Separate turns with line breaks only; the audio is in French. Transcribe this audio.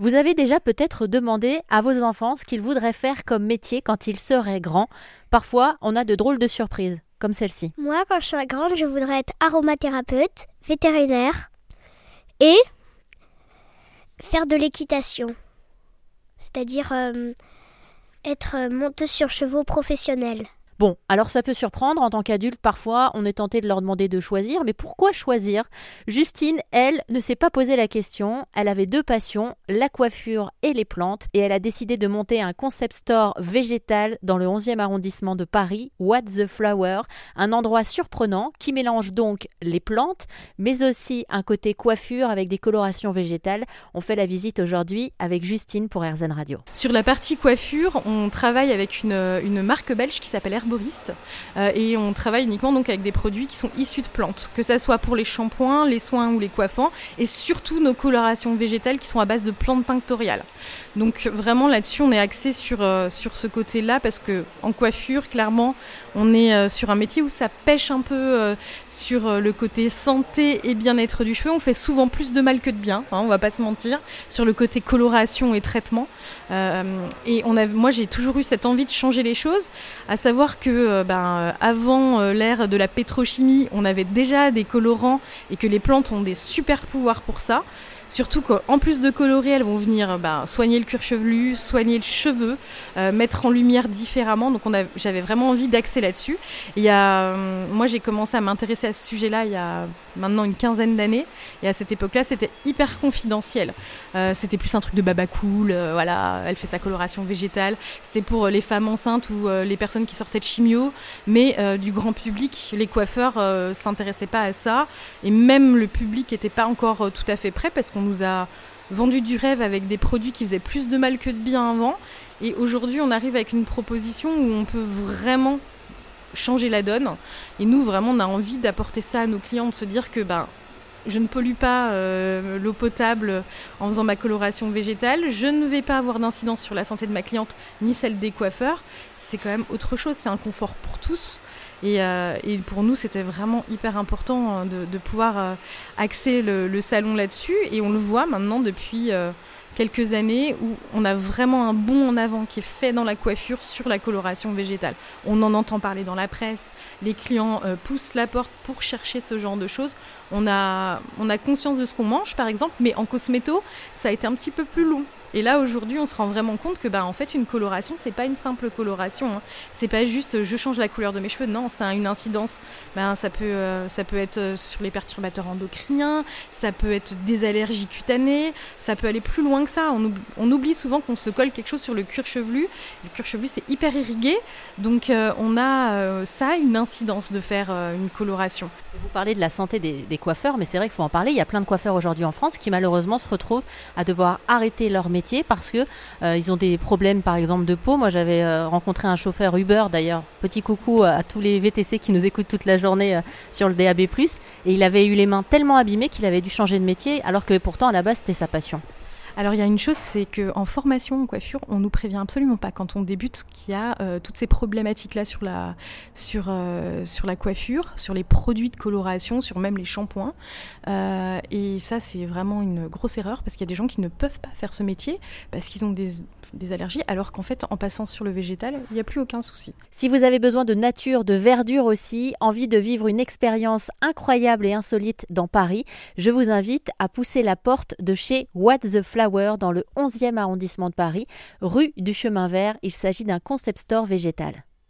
Vous avez déjà peut-être demandé à vos enfants ce qu'ils voudraient faire comme métier quand ils seraient grands. Parfois, on a de drôles de surprises, comme celle-ci.
Moi, quand je serai grande, je voudrais être aromathérapeute, vétérinaire et faire de l'équitation. C'est-à-dire euh, être monteuse sur chevaux professionnels.
Bon, alors ça peut surprendre, en tant qu'adulte, parfois on est tenté de leur demander de choisir, mais pourquoi choisir? Justine, elle, ne s'est pas posé la question, elle avait deux passions, la coiffure et les plantes, et elle a décidé de monter un concept store végétal dans le 11e arrondissement de Paris, What the Flower, un endroit surprenant qui mélange donc les plantes, mais aussi un côté coiffure avec des colorations végétales. On fait la visite aujourd'hui avec Justine pour RZN Radio.
Sur la partie coiffure, on travaille avec une, une marque belge qui s'appelle euh, et on travaille uniquement donc avec des produits qui sont issus de plantes, que ce soit pour les shampoings, les soins ou les coiffants, et surtout nos colorations végétales qui sont à base de plantes tinctoriales. Donc vraiment là-dessus, on est axé sur, euh, sur ce côté-là parce que en coiffure, clairement, on est euh, sur un métier où ça pêche un peu sur le côté santé et bien-être du cheveu. On fait souvent plus de mal que de bien, hein, on va pas se mentir, sur le côté coloration et traitement. et on a, moi, j'ai toujours eu cette envie de changer les choses, à savoir que euh, ben, euh, avant euh, l'ère de la pétrochimie, on avait déjà des colorants et que les plantes ont des super pouvoirs pour ça. Surtout qu'en plus de colorer, elles vont venir bah, soigner le cuir chevelu, soigner le cheveu, euh, mettre en lumière différemment. Donc j'avais vraiment envie d'axer là-dessus. Euh, moi j'ai commencé à m'intéresser à ce sujet-là il y a maintenant une quinzaine d'années. Et à cette époque-là, c'était hyper confidentiel. Euh, c'était plus un truc de baba cool. voilà, elle fait sa coloration végétale. C'était pour les femmes enceintes ou les personnes qui sortaient de chimio. Mais du grand public, les coiffeurs s'intéressaient pas à ça. Et même le public n'était pas encore tout à fait prêt parce on nous a vendu du rêve avec des produits qui faisaient plus de mal que de bien avant. Et aujourd'hui, on arrive avec une proposition où on peut vraiment changer la donne. Et nous, vraiment, on a envie d'apporter ça à nos clients, de se dire que ben, je ne pollue pas euh, l'eau potable en faisant ma coloration végétale, je ne vais pas avoir d'incidence sur la santé de ma cliente ni celle des coiffeurs. C'est quand même autre chose, c'est un confort pour tous. Euh, et, pour nous, c'était vraiment hyper important euh, de, pouvoir euh, axer le, salon là-dessus. Et on le voit maintenant depuis quelques années où on a vraiment un bond en avant qui est fait dans la coiffure sur la coloration végétale. On en entend parler dans la presse, les clients poussent la porte pour chercher ce genre de choses. On a, on a conscience de ce qu'on mange par exemple, mais en cosméto, ça a été un petit peu plus long. Et là aujourd'hui, on se rend vraiment compte que bah en fait une coloration, c'est pas une simple coloration. Hein. C'est pas juste je change la couleur de mes cheveux. Non, ça a une incidence. Ben ça peut euh, ça peut être euh, sur les perturbateurs endocriniens, ça peut être des allergies cutanées, ça peut aller plus loin que ça. On, oublie souvent qu'on se colle quelque chose sur le cuir chevelu. Le cuir chevelu c'est hyper irrigué, donc euh, on a ça une incidence de faire une coloration.
Vous parlez de la santé des coiffeurs, mais c'est vrai qu'il faut en parler. Il y a plein de coiffeurs aujourd'hui en France qui malheureusement se retrouvent à devoir arrêter leur métier parce que euh, ils ont des problèmes par exemple de peau. Moi j'avais euh, rencontré un chauffeur Uber d'ailleurs. Petit coucou à tous les VTC qui nous écoutent toute la journée euh, sur le DAB+. Et il avait eu les mains tellement abîmées qu'il avait dû changer de métier alors que pourtant à la base c'était sa passion.
Alors il y a une chose, c'est qu'en formation en coiffure, on nous prévient absolument pas quand on débute qu'il y a euh, toutes ces problématiques-là sur la, sur, euh, sur la coiffure, sur les produits de coloration, sur même les shampoings. Euh, et ça, c'est vraiment une grosse erreur parce qu'il y a des gens qui ne peuvent pas faire ce métier parce qu'ils ont des, des allergies, alors qu'en fait, en passant sur le végétal, il n'y a plus aucun souci.
Si vous avez besoin de nature, de verdure aussi, envie de vivre une expérience incroyable et insolite dans Paris, je vous invite à pousser la porte de chez What the Dans le 11e arrondissement de Paris, rue du Chemin Vert. Il s'agit d'un concept store végétal.